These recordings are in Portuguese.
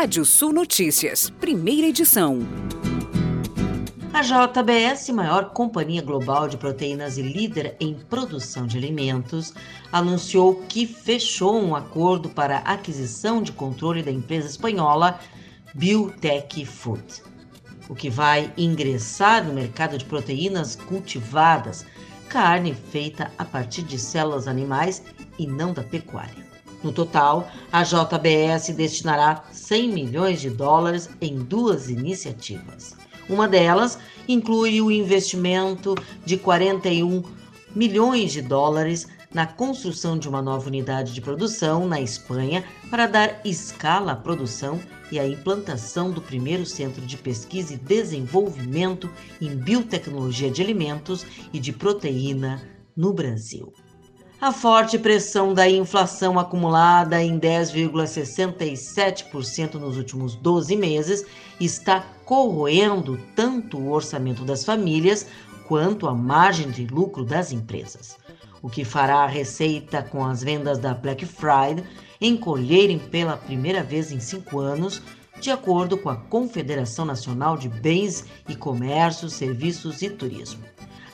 Rádio Sul Notícias, primeira edição. A JBS, maior companhia global de proteínas e líder em produção de alimentos, anunciou que fechou um acordo para aquisição de controle da empresa espanhola Biotech Food, o que vai ingressar no mercado de proteínas cultivadas, carne feita a partir de células animais e não da pecuária. No total, a JBS destinará 100 milhões de dólares em duas iniciativas. Uma delas inclui o investimento de 41 milhões de dólares na construção de uma nova unidade de produção na Espanha para dar escala à produção e à implantação do primeiro centro de pesquisa e desenvolvimento em biotecnologia de alimentos e de proteína no Brasil. A forte pressão da inflação acumulada em 10,67% nos últimos 12 meses está corroendo tanto o orçamento das famílias quanto a margem de lucro das empresas, o que fará a receita com as vendas da Black Friday encolherem pela primeira vez em cinco anos, de acordo com a Confederação Nacional de Bens e Comércio, Serviços e Turismo.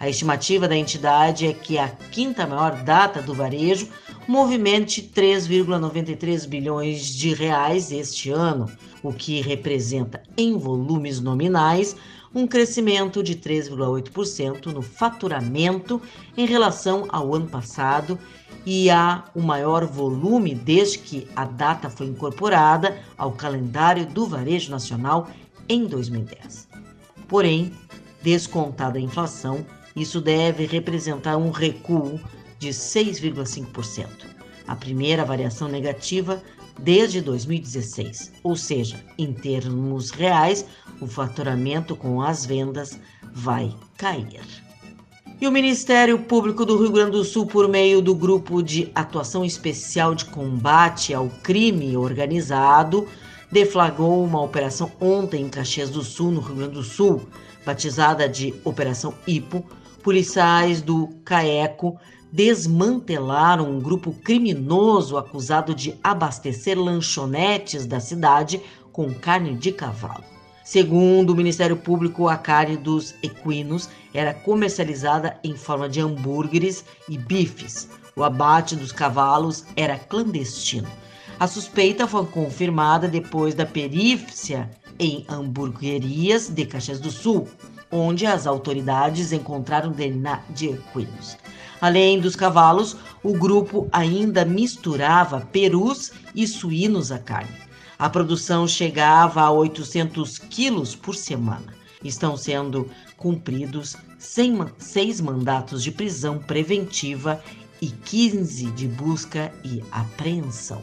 A estimativa da entidade é que a quinta maior data do varejo movimente 3,93 bilhões de reais este ano, o que representa em volumes nominais um crescimento de 3,8% no faturamento em relação ao ano passado e há o maior volume desde que a data foi incorporada ao calendário do varejo nacional em 2010. Porém, descontada a inflação, isso deve representar um recuo de 6,5%, a primeira variação negativa desde 2016, ou seja, em termos reais, o faturamento com as vendas vai cair. E o Ministério Público do Rio Grande do Sul, por meio do Grupo de Atuação Especial de Combate ao Crime Organizado, deflagrou uma operação ontem em Caxias do Sul, no Rio Grande do Sul, batizada de Operação IPO, policiais do CAECO desmantelaram um grupo criminoso acusado de abastecer lanchonetes da cidade com carne de cavalo. Segundo o Ministério Público, a carne dos equinos era comercializada em forma de hambúrgueres e bifes. O abate dos cavalos era clandestino. A suspeita foi confirmada depois da perícia em hamburguerias de Caxias do Sul onde as autoridades encontraram DNA de equinos. Além dos cavalos, o grupo ainda misturava perus e suínos à carne. A produção chegava a 800 quilos por semana. Estão sendo cumpridos seis mandatos de prisão preventiva e 15 de busca e apreensão.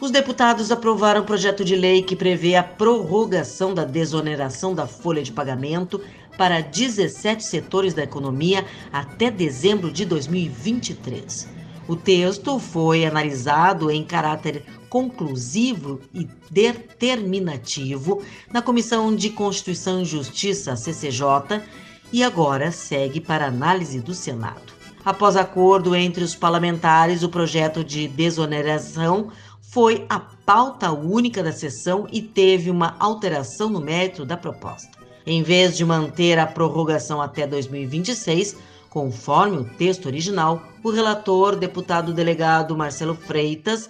Os deputados aprovaram o projeto de lei que prevê a prorrogação da desoneração da folha de pagamento para 17 setores da economia até dezembro de 2023. O texto foi analisado em caráter conclusivo e determinativo na Comissão de Constituição e Justiça, CCJ, e agora segue para análise do Senado. Após acordo entre os parlamentares, o projeto de desoneração foi a pauta única da sessão e teve uma alteração no mérito da proposta. Em vez de manter a prorrogação até 2026, conforme o texto original, o relator, deputado delegado Marcelo Freitas,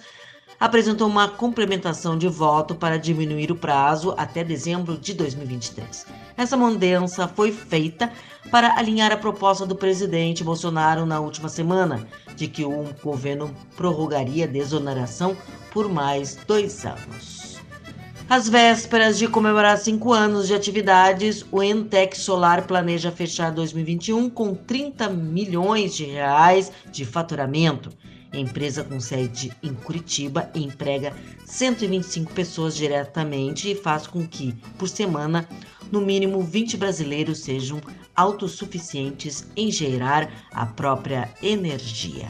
apresentou uma complementação de voto para diminuir o prazo até dezembro de 2023. Essa mudança foi feita para alinhar a proposta do presidente Bolsonaro na última semana, de que o governo prorrogaria a desoneração por mais dois anos. Às vésperas de comemorar cinco anos de atividades, o Entec Solar planeja fechar 2021 com 30 milhões de reais de faturamento. A empresa com sede em Curitiba emprega 125 pessoas diretamente e faz com que, por semana, no mínimo 20 brasileiros sejam autossuficientes em gerar a própria energia.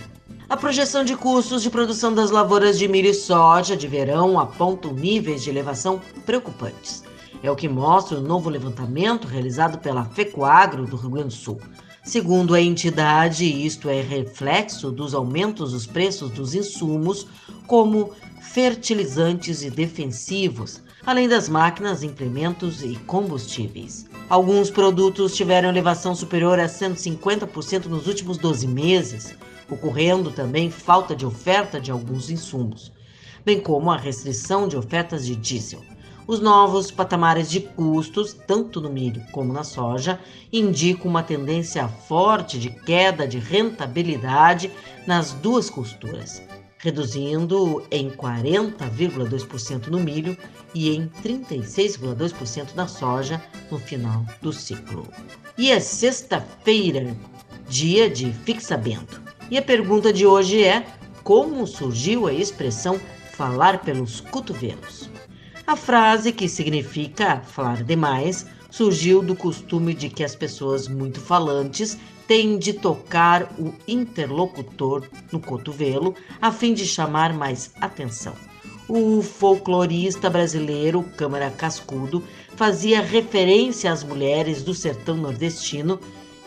A projeção de custos de produção das lavouras de milho e soja de verão apontam níveis de elevação preocupantes. É o que mostra o novo levantamento realizado pela FECOAGRO do Rio Grande do Sul. Segundo a entidade, isto é reflexo dos aumentos dos preços dos insumos, como fertilizantes e defensivos, além das máquinas, implementos e combustíveis. Alguns produtos tiveram elevação superior a 150% nos últimos 12 meses, ocorrendo também falta de oferta de alguns insumos, bem como a restrição de ofertas de diesel. Os novos patamares de custos, tanto no milho como na soja, indicam uma tendência forte de queda de rentabilidade nas duas costuras, reduzindo em 40,2% no milho e em 36,2% na soja no final do ciclo. E é sexta-feira, dia de fixamento. E a pergunta de hoje é: como surgiu a expressão falar pelos cotovelos? A frase, que significa falar demais, surgiu do costume de que as pessoas muito falantes têm de tocar o interlocutor no cotovelo a fim de chamar mais atenção. O folclorista brasileiro Câmara Cascudo fazia referência às mulheres do sertão nordestino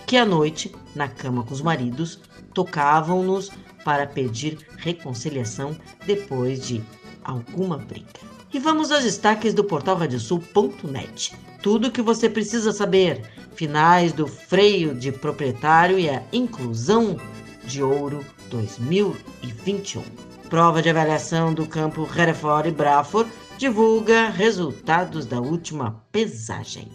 que à noite, na cama com os maridos, tocavam-nos para pedir reconciliação depois de alguma briga. E vamos aos destaques do portal radiosul.net. Tudo o que você precisa saber: finais do freio de proprietário e a inclusão de ouro 2021. Prova de avaliação do campo Hereford e Braford divulga resultados da última pesagem.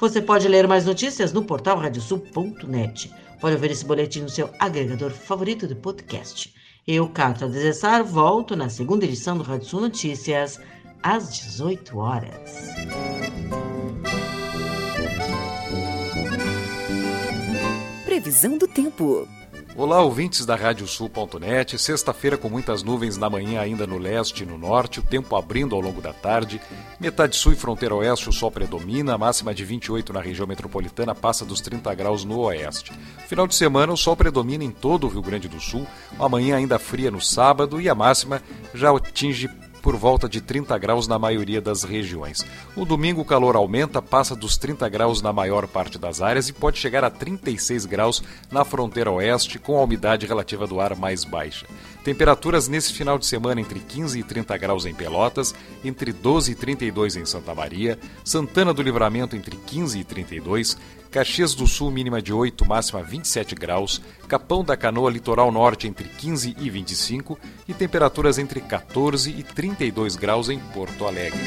Você pode ler mais notícias no portal radiosul.net. Pode ouvir esse boletim no seu agregador favorito de podcast. Eu, Cata Desessar, volto na segunda edição do Rádio Sul Notícias às 18 horas. Previsão do tempo. Olá, ouvintes da Radiosul.net. Sexta-feira com muitas nuvens na manhã ainda no leste e no norte, o tempo abrindo ao longo da tarde. Metade sul e fronteira oeste o sol predomina, a máxima de 28 na região metropolitana passa dos 30 graus no oeste. Final de semana o sol predomina em todo o Rio Grande do Sul, amanhã ainda fria no sábado e a máxima já atinge por volta de 30 graus na maioria das regiões. No domingo, o calor aumenta, passa dos 30 graus na maior parte das áreas e pode chegar a 36 graus na fronteira oeste, com a umidade relativa do ar mais baixa. Temperaturas nesse final de semana entre 15 e 30 graus em Pelotas, entre 12 e 32 em Santa Maria, Santana do Livramento entre 15 e 32, Caxias do Sul mínima de 8, máxima 27 graus, Capão da Canoa litoral norte entre 15 e 25 e temperaturas entre 14 e 32 graus em Porto Alegre.